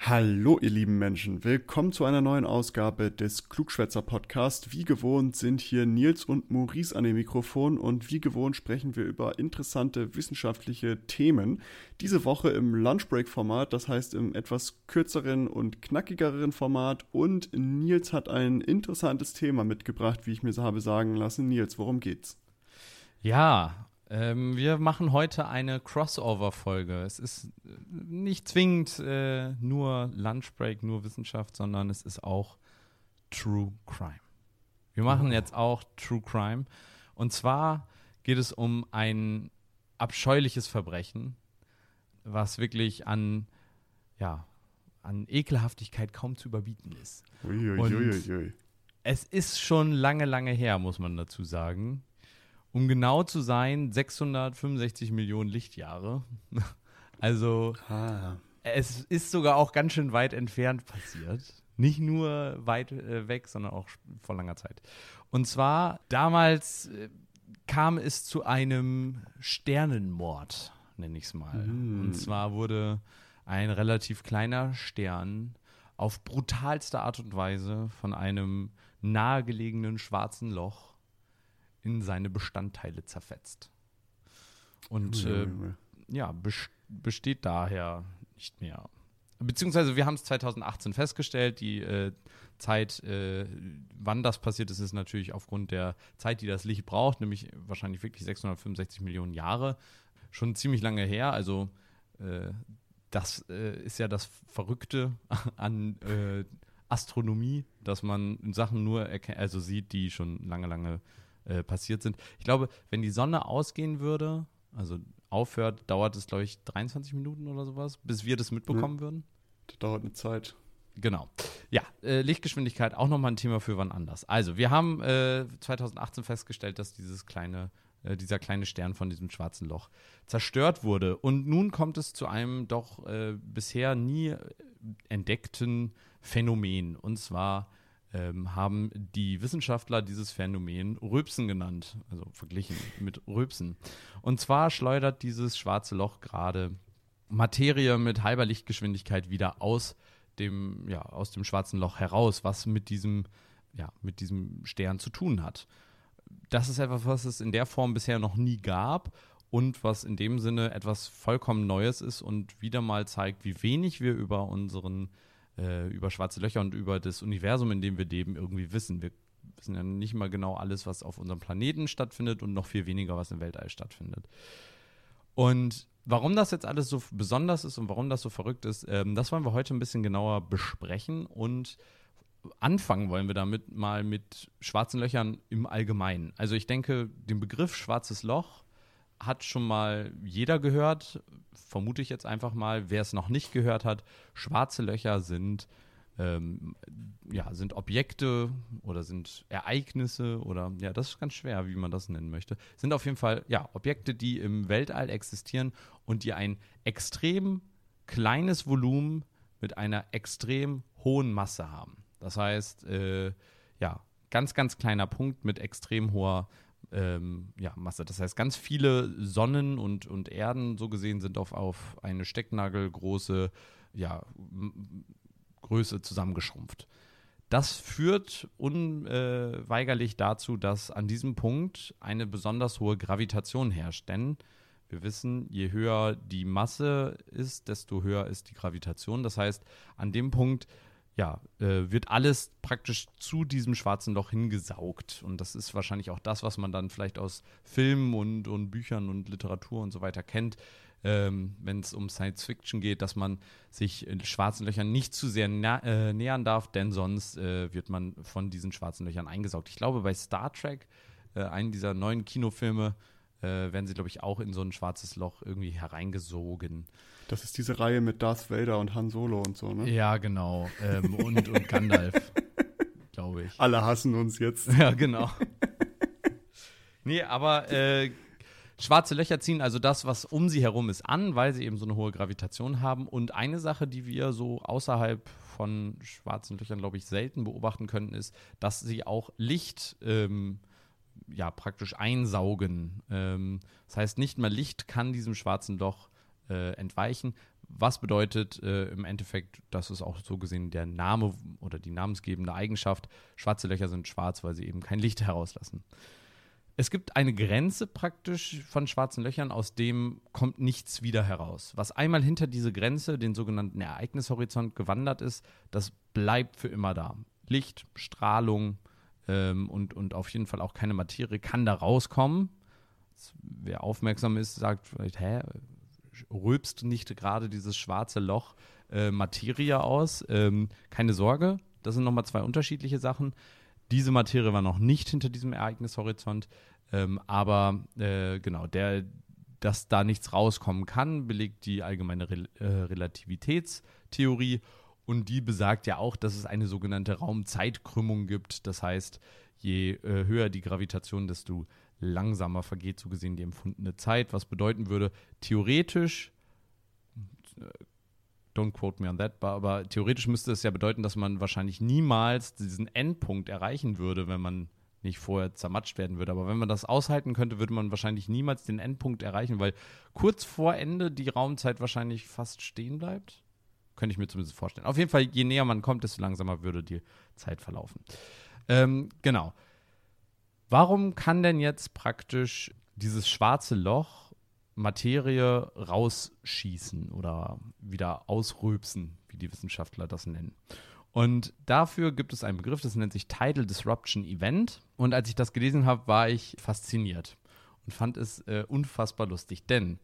Hallo, ihr lieben Menschen. Willkommen zu einer neuen Ausgabe des Klugschwätzer Podcast. Wie gewohnt sind hier Nils und Maurice an dem Mikrofon und wie gewohnt sprechen wir über interessante wissenschaftliche Themen. Diese Woche im Lunchbreak-Format, das heißt im etwas kürzeren und knackigeren Format. Und Nils hat ein interessantes Thema mitgebracht, wie ich mir habe sagen lassen. Nils, worum geht's? Ja, ähm, wir machen heute eine Crossover-Folge. Es ist äh, nicht zwingend äh, nur Lunchbreak, nur Wissenschaft, sondern es ist auch True Crime. Wir machen oh. jetzt auch True Crime. Und zwar geht es um ein abscheuliches Verbrechen, was wirklich an, ja, an Ekelhaftigkeit kaum zu überbieten ist. Uiuiuiui. es ist schon lange, lange her, muss man dazu sagen um genau zu sein, 665 Millionen Lichtjahre. also ah. es ist sogar auch ganz schön weit entfernt passiert. Nicht nur weit äh, weg, sondern auch vor langer Zeit. Und zwar damals äh, kam es zu einem Sternenmord, nenne ich es mal. Mm. Und zwar wurde ein relativ kleiner Stern auf brutalste Art und Weise von einem nahegelegenen schwarzen Loch in seine Bestandteile zerfetzt. Und äh, ja, besteht daher nicht mehr. Beziehungsweise wir haben es 2018 festgestellt, die äh, Zeit, äh, wann das passiert ist, ist natürlich aufgrund der Zeit, die das Licht braucht, nämlich wahrscheinlich wirklich 665 Millionen Jahre, schon ziemlich lange her. Also äh, das äh, ist ja das Verrückte an äh, Astronomie, dass man Sachen nur also sieht, die schon lange, lange äh, passiert sind. Ich glaube, wenn die Sonne ausgehen würde, also aufhört, dauert es, glaube ich, 23 Minuten oder sowas, bis wir das mitbekommen ja. würden. Das dauert eine Zeit. Genau. Ja, äh, Lichtgeschwindigkeit auch nochmal ein Thema für wann anders. Also, wir haben äh, 2018 festgestellt, dass dieses kleine, äh, dieser kleine Stern von diesem schwarzen Loch zerstört wurde. Und nun kommt es zu einem doch äh, bisher nie entdeckten Phänomen. Und zwar ähm, haben die Wissenschaftler dieses Phänomen Röpsen genannt, also verglichen mit Röpsen. Und zwar schleudert dieses schwarze Loch gerade Materie mit halber Lichtgeschwindigkeit wieder aus dem, ja, aus dem schwarzen Loch heraus, was mit diesem, ja, mit diesem Stern zu tun hat. Das ist etwas, was es in der Form bisher noch nie gab und was in dem Sinne etwas vollkommen Neues ist und wieder mal zeigt, wie wenig wir über unseren äh, über schwarze Löcher und über das Universum, in dem wir leben, irgendwie wissen. Wir wissen ja nicht mal genau alles, was auf unserem Planeten stattfindet und noch viel weniger, was im Weltall stattfindet. Und warum das jetzt alles so besonders ist und warum das so verrückt ist, ähm, das wollen wir heute ein bisschen genauer besprechen und anfangen wollen wir damit mal mit schwarzen Löchern im Allgemeinen. Also ich denke, den Begriff schwarzes Loch hat schon mal jeder gehört, vermute ich jetzt einfach mal. Wer es noch nicht gehört hat, schwarze Löcher sind, ähm, ja, sind Objekte oder sind Ereignisse oder ja, das ist ganz schwer, wie man das nennen möchte. Sind auf jeden Fall ja, Objekte, die im Weltall existieren und die ein extrem kleines Volumen mit einer extrem hohen Masse haben. Das heißt, äh, ja, ganz, ganz kleiner Punkt mit extrem hoher ähm, ja, Masse. Das heißt, ganz viele Sonnen und, und Erden, so gesehen, sind auf, auf eine stecknagelgroße ja, Größe zusammengeschrumpft. Das führt unweigerlich dazu, dass an diesem Punkt eine besonders hohe Gravitation herrscht. Denn wir wissen, je höher die Masse ist, desto höher ist die Gravitation. Das heißt, an dem Punkt ja, äh, wird alles praktisch zu diesem schwarzen Loch hingesaugt. Und das ist wahrscheinlich auch das, was man dann vielleicht aus Filmen und, und Büchern und Literatur und so weiter kennt, ähm, wenn es um Science Fiction geht, dass man sich schwarzen Löchern nicht zu sehr äh, nähern darf, denn sonst äh, wird man von diesen schwarzen Löchern eingesaugt. Ich glaube, bei Star Trek, äh, einen dieser neuen Kinofilme, äh, werden sie, glaube ich, auch in so ein schwarzes Loch irgendwie hereingesogen. Das ist diese Reihe mit Darth Vader und Han Solo und so, ne? Ja, genau. Ähm, und, und Gandalf, glaube ich. Alle hassen uns jetzt. Ja, genau. nee, aber äh, schwarze Löcher ziehen also das, was um sie herum ist, an, weil sie eben so eine hohe Gravitation haben. Und eine Sache, die wir so außerhalb von schwarzen Löchern, glaube ich, selten beobachten können, ist, dass sie auch Licht ähm, ja, praktisch einsaugen. Ähm, das heißt, nicht mal Licht kann diesem schwarzen Loch äh, entweichen. Was bedeutet äh, im Endeffekt, das ist auch so gesehen der Name oder die namensgebende Eigenschaft, schwarze Löcher sind schwarz, weil sie eben kein Licht herauslassen. Es gibt eine Grenze praktisch von schwarzen Löchern, aus dem kommt nichts wieder heraus. Was einmal hinter diese Grenze, den sogenannten Ereignishorizont, gewandert ist, das bleibt für immer da. Licht, Strahlung, ähm, und, und auf jeden Fall auch keine Materie kann da rauskommen. Wer aufmerksam ist, sagt vielleicht, hä, rülpst nicht gerade dieses schwarze Loch äh, Materie aus? Ähm, keine Sorge, das sind nochmal zwei unterschiedliche Sachen. Diese Materie war noch nicht hinter diesem Ereignishorizont, ähm, aber äh, genau, der, dass da nichts rauskommen kann, belegt die allgemeine Re äh, Relativitätstheorie und die besagt ja auch, dass es eine sogenannte Raumzeitkrümmung gibt. Das heißt, je äh, höher die Gravitation, desto langsamer vergeht so gesehen die empfundene Zeit, was bedeuten würde, theoretisch, äh, don't quote me on that, aber theoretisch müsste es ja bedeuten, dass man wahrscheinlich niemals diesen Endpunkt erreichen würde, wenn man nicht vorher zermatscht werden würde. Aber wenn man das aushalten könnte, würde man wahrscheinlich niemals den Endpunkt erreichen, weil kurz vor Ende die Raumzeit wahrscheinlich fast stehen bleibt. Könnte ich mir zumindest vorstellen. Auf jeden Fall, je näher man kommt, desto langsamer würde die Zeit verlaufen. Ähm, genau. Warum kann denn jetzt praktisch dieses schwarze Loch Materie rausschießen oder wieder ausrülpsen, wie die Wissenschaftler das nennen? Und dafür gibt es einen Begriff, das nennt sich Tidal Disruption Event. Und als ich das gelesen habe, war ich fasziniert und fand es äh, unfassbar lustig. Denn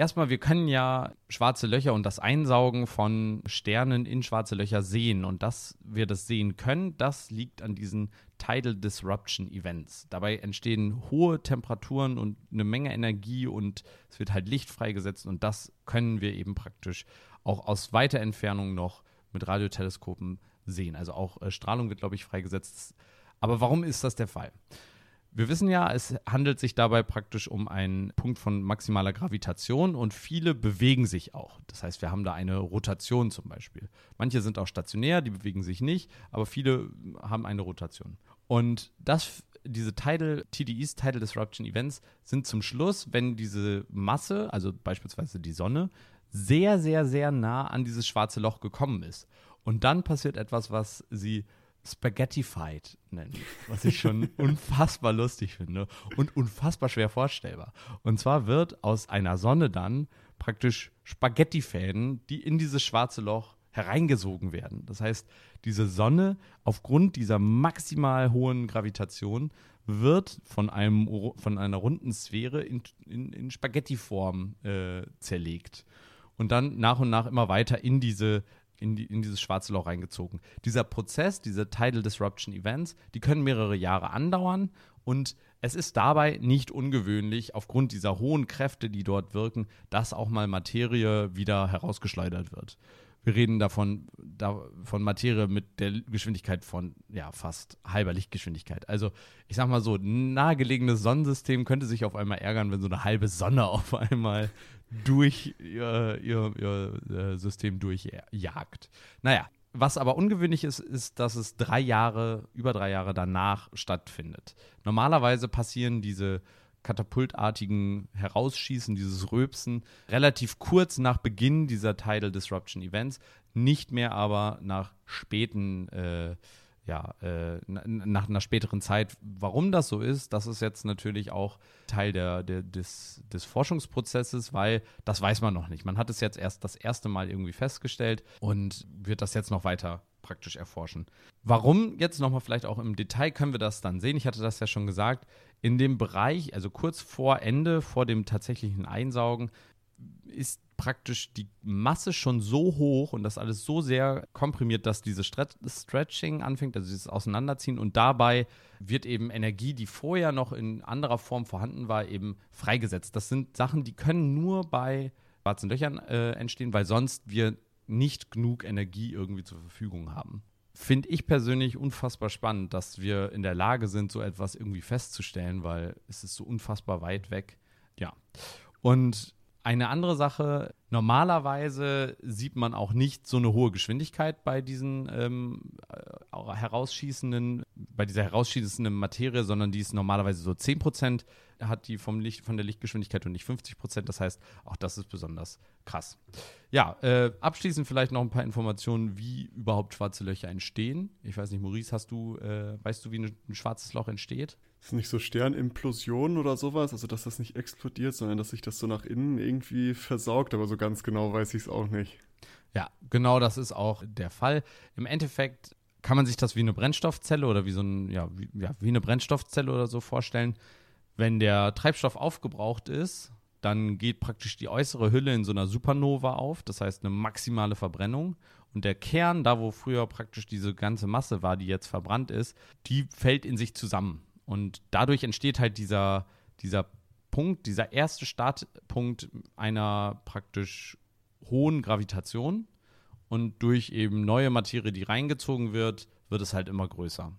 Erstmal, wir können ja schwarze Löcher und das Einsaugen von Sternen in schwarze Löcher sehen. Und dass wir das sehen können, das liegt an diesen Tidal Disruption Events. Dabei entstehen hohe Temperaturen und eine Menge Energie und es wird halt Licht freigesetzt. Und das können wir eben praktisch auch aus weiter Entfernung noch mit Radioteleskopen sehen. Also auch äh, Strahlung wird, glaube ich, freigesetzt. Aber warum ist das der Fall? Wir wissen ja, es handelt sich dabei praktisch um einen Punkt von maximaler Gravitation und viele bewegen sich auch. Das heißt, wir haben da eine Rotation zum Beispiel. Manche sind auch stationär, die bewegen sich nicht, aber viele haben eine Rotation. Und das, diese Tidal, TDEs, Tidal Disruption Events, sind zum Schluss, wenn diese Masse, also beispielsweise die Sonne, sehr, sehr, sehr nah an dieses schwarze Loch gekommen ist. Und dann passiert etwas, was sie Spaghettified nennen, was ich schon unfassbar lustig finde und unfassbar schwer vorstellbar. Und zwar wird aus einer Sonne dann praktisch Spaghettifäden, die in dieses schwarze Loch hereingesogen werden. Das heißt, diese Sonne aufgrund dieser maximal hohen Gravitation wird von, einem, von einer runden Sphäre in, in, in Spaghettiform äh, zerlegt und dann nach und nach immer weiter in diese in, die, in dieses schwarze Loch reingezogen. Dieser Prozess, diese Tidal Disruption Events, die können mehrere Jahre andauern und es ist dabei nicht ungewöhnlich, aufgrund dieser hohen Kräfte, die dort wirken, dass auch mal Materie wieder herausgeschleudert wird. Wir reden davon, da, von Materie mit der Geschwindigkeit von ja, fast halber Lichtgeschwindigkeit. Also, ich sag mal so, ein nahegelegenes Sonnensystem könnte sich auf einmal ärgern, wenn so eine halbe Sonne auf einmal durch ihr, ihr, ihr äh, System durchjagt. Naja, was aber ungewöhnlich ist, ist, dass es drei Jahre, über drei Jahre danach stattfindet. Normalerweise passieren diese katapultartigen Herausschießen, dieses Röpsen, relativ kurz nach Beginn dieser Tidal Disruption Events, nicht mehr aber nach späten äh, ja, äh, nach einer späteren Zeit. Warum das so ist, das ist jetzt natürlich auch Teil der, der, des, des Forschungsprozesses, weil das weiß man noch nicht. Man hat es jetzt erst das erste Mal irgendwie festgestellt und wird das jetzt noch weiter praktisch erforschen. Warum jetzt nochmal vielleicht auch im Detail können wir das dann sehen. Ich hatte das ja schon gesagt. In dem Bereich, also kurz vor Ende, vor dem tatsächlichen Einsaugen, ist praktisch die Masse schon so hoch und das alles so sehr komprimiert, dass dieses Stretching anfängt, also dieses Auseinanderziehen und dabei wird eben Energie, die vorher noch in anderer Form vorhanden war, eben freigesetzt. Das sind Sachen, die können nur bei schwarzen Löchern äh, entstehen, weil sonst wir nicht genug Energie irgendwie zur Verfügung haben. Finde ich persönlich unfassbar spannend, dass wir in der Lage sind, so etwas irgendwie festzustellen, weil es ist so unfassbar weit weg. Ja. Und eine andere Sache, normalerweise sieht man auch nicht so eine hohe Geschwindigkeit bei diesen ähm, äh, herausschießenden, bei dieser herausschießenden Materie, sondern die ist normalerweise so 10% hat die vom Licht, von der Lichtgeschwindigkeit und nicht 50%. Das heißt, auch das ist besonders krass. Ja, äh, abschließend vielleicht noch ein paar Informationen, wie überhaupt schwarze Löcher entstehen. Ich weiß nicht, Maurice, hast du, äh, weißt du, wie ein, schwarzes Loch entsteht? ist nicht so Sternimplosion oder sowas, also dass das nicht explodiert, sondern dass sich das so nach innen irgendwie versaugt, aber so ganz genau weiß ich es auch nicht. Ja, genau das ist auch der Fall. Im Endeffekt kann man sich das wie eine Brennstoffzelle oder wie so ein, ja, wie, ja, wie eine Brennstoffzelle oder so vorstellen. Wenn der Treibstoff aufgebraucht ist, dann geht praktisch die äußere Hülle in so einer Supernova auf, das heißt eine maximale Verbrennung. Und der Kern, da wo früher praktisch diese ganze Masse war, die jetzt verbrannt ist, die fällt in sich zusammen. Und dadurch entsteht halt dieser, dieser Punkt, dieser erste Startpunkt einer praktisch hohen Gravitation. Und durch eben neue Materie, die reingezogen wird, wird es halt immer größer.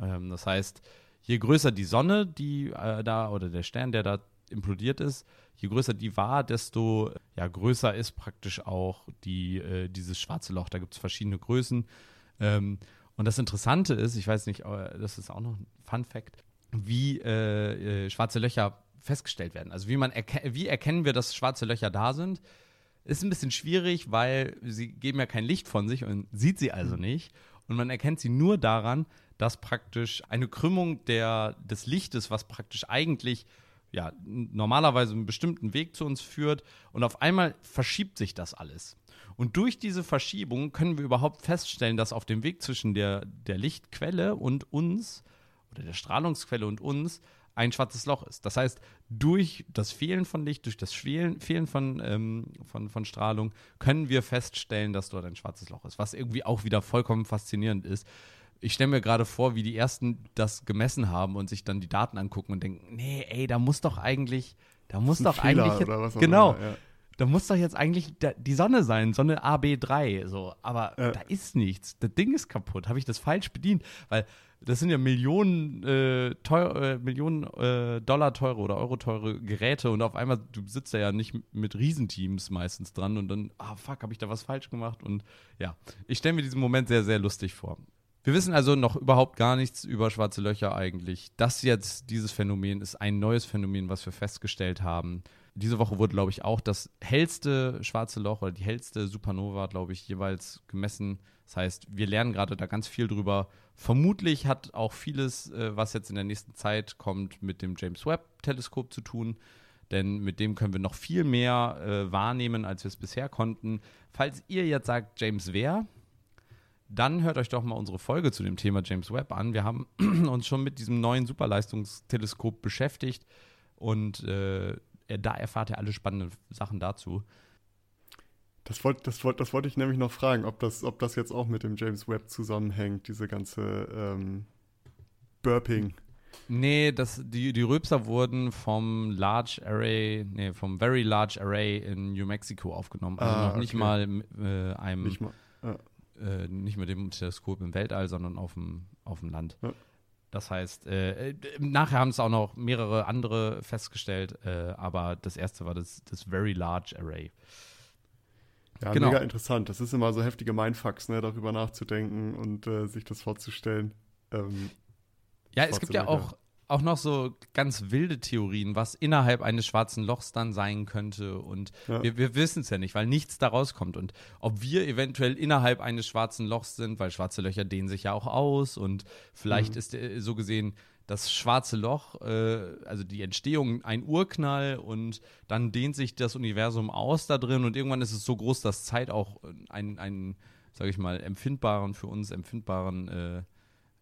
Ähm, das heißt, je größer die Sonne, die äh, da, oder der Stern, der da implodiert ist, je größer die war, desto ja, größer ist praktisch auch die, äh, dieses schwarze Loch. Da gibt es verschiedene Größen. Ähm, und das Interessante ist, ich weiß nicht, das ist auch noch ein Fun Fact, wie äh, äh, schwarze Löcher festgestellt werden. Also wie man erke wie erkennen wir, dass schwarze Löcher da sind? Ist ein bisschen schwierig, weil sie geben ja kein Licht von sich und sieht sie also nicht. Und man erkennt sie nur daran, dass praktisch eine Krümmung der, des Lichtes, was praktisch eigentlich ja, normalerweise einen bestimmten Weg zu uns führt und auf einmal verschiebt sich das alles. Und durch diese Verschiebung können wir überhaupt feststellen, dass auf dem Weg zwischen der, der Lichtquelle und uns oder der Strahlungsquelle und uns ein schwarzes Loch ist. Das heißt, durch das Fehlen von Licht, durch das Fehlen, Fehlen von, ähm, von, von Strahlung, können wir feststellen, dass dort ein schwarzes Loch ist, was irgendwie auch wieder vollkommen faszinierend ist. Ich stelle mir gerade vor, wie die ersten das gemessen haben und sich dann die Daten angucken und denken, nee, ey, da muss doch eigentlich, da muss doch Fehler eigentlich, genau, immer, ja. Da muss doch jetzt eigentlich die Sonne sein, Sonne AB3, so, aber ja. da ist nichts, das Ding ist kaputt, habe ich das falsch bedient, weil das sind ja Millionen, äh, teuer, äh, Millionen äh, Dollar teure oder Euro teure Geräte und auf einmal, du sitzt ja nicht mit Riesenteams meistens dran und dann, ah fuck, habe ich da was falsch gemacht? Und ja, ich stelle mir diesen Moment sehr, sehr lustig vor. Wir wissen also noch überhaupt gar nichts über schwarze Löcher eigentlich. Das jetzt, dieses Phänomen, ist ein neues Phänomen, was wir festgestellt haben. Diese Woche wurde, glaube ich, auch das hellste schwarze Loch oder die hellste Supernova, glaube ich, jeweils gemessen. Das heißt, wir lernen gerade da ganz viel drüber Vermutlich hat auch vieles, äh, was jetzt in der nächsten Zeit kommt, mit dem James Webb-Teleskop zu tun. Denn mit dem können wir noch viel mehr äh, wahrnehmen, als wir es bisher konnten. Falls ihr jetzt sagt, James wer, dann hört euch doch mal unsere Folge zu dem Thema James Webb an. Wir haben uns schon mit diesem neuen Superleistungsteleskop beschäftigt und äh, da erfahrt ihr alle spannenden Sachen dazu. Das wollte das wollt, das wollt ich nämlich noch fragen, ob das, ob das jetzt auch mit dem James Webb zusammenhängt, diese ganze ähm, Burping. Nee, das, die, die Röpser wurden vom Large Array, nee, vom Very Large Array in New Mexico aufgenommen. Also ah, noch nicht okay. mal äh, einem, nicht mal, ja. äh, nicht mit dem Teleskop im Weltall, sondern auf dem, auf dem Land. Ja. Das heißt, äh, nachher haben es auch noch mehrere andere festgestellt, äh, aber das erste war das, das Very Large Array. Ja, genau. mega interessant. Das ist immer so heftige Mindfucks, ne, darüber nachzudenken und äh, sich das vorzustellen. Ähm, ja, es gibt ja auch, auch noch so ganz wilde Theorien, was innerhalb eines schwarzen Lochs dann sein könnte. Und ja. wir, wir wissen es ja nicht, weil nichts daraus kommt. Und ob wir eventuell innerhalb eines schwarzen Lochs sind, weil schwarze Löcher dehnen sich ja auch aus und vielleicht mhm. ist äh, so gesehen das schwarze Loch, äh, also die Entstehung ein Urknall und dann dehnt sich das Universum aus da drin und irgendwann ist es so groß, dass Zeit auch einen, einen sage ich mal, empfindbaren, für uns empfindbaren, äh,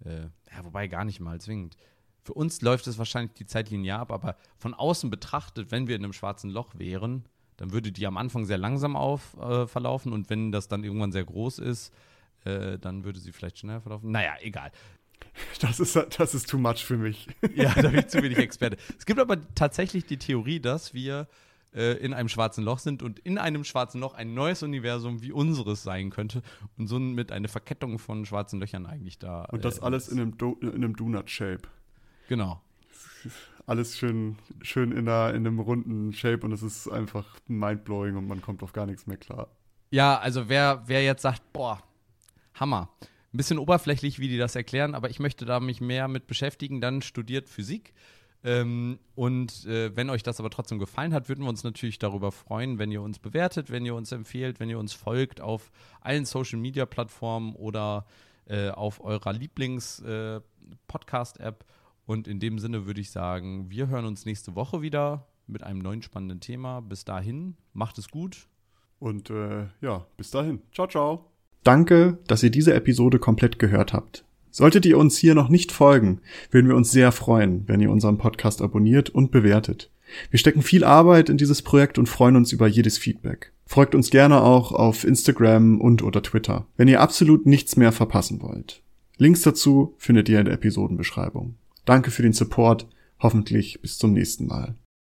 äh, ja, wobei gar nicht mal zwingend. Für uns läuft es wahrscheinlich die Zeit linear ab, aber von außen betrachtet, wenn wir in einem schwarzen Loch wären, dann würde die am Anfang sehr langsam auf, äh, verlaufen und wenn das dann irgendwann sehr groß ist, äh, dann würde sie vielleicht schneller verlaufen. Naja, egal. Das ist, das ist too much für mich. Ja, da bin ich zu wenig Experte. Es gibt aber tatsächlich die Theorie, dass wir äh, in einem schwarzen Loch sind und in einem schwarzen Loch ein neues Universum wie unseres sein könnte und so mit einer Verkettung von schwarzen Löchern eigentlich da. Und das äh, alles in einem, Do in einem Donut-Shape. Genau. Alles schön, schön in, einer, in einem runden Shape und es ist einfach mindblowing und man kommt auf gar nichts mehr klar. Ja, also wer, wer jetzt sagt, boah, Hammer. Ein bisschen oberflächlich, wie die das erklären, aber ich möchte da mich mehr mit beschäftigen, dann studiert Physik. Ähm, und äh, wenn euch das aber trotzdem gefallen hat, würden wir uns natürlich darüber freuen, wenn ihr uns bewertet, wenn ihr uns empfehlt, wenn ihr uns folgt auf allen Social Media Plattformen oder äh, auf eurer Lieblings-Podcast-App. Äh, und in dem Sinne würde ich sagen, wir hören uns nächste Woche wieder mit einem neuen spannenden Thema. Bis dahin, macht es gut. Und äh, ja, bis dahin. Ciao, ciao. Danke, dass ihr diese Episode komplett gehört habt. Solltet ihr uns hier noch nicht folgen, würden wir uns sehr freuen, wenn ihr unseren Podcast abonniert und bewertet. Wir stecken viel Arbeit in dieses Projekt und freuen uns über jedes Feedback. Folgt uns gerne auch auf Instagram und oder Twitter, wenn ihr absolut nichts mehr verpassen wollt. Links dazu findet ihr in der Episodenbeschreibung. Danke für den Support, hoffentlich bis zum nächsten Mal.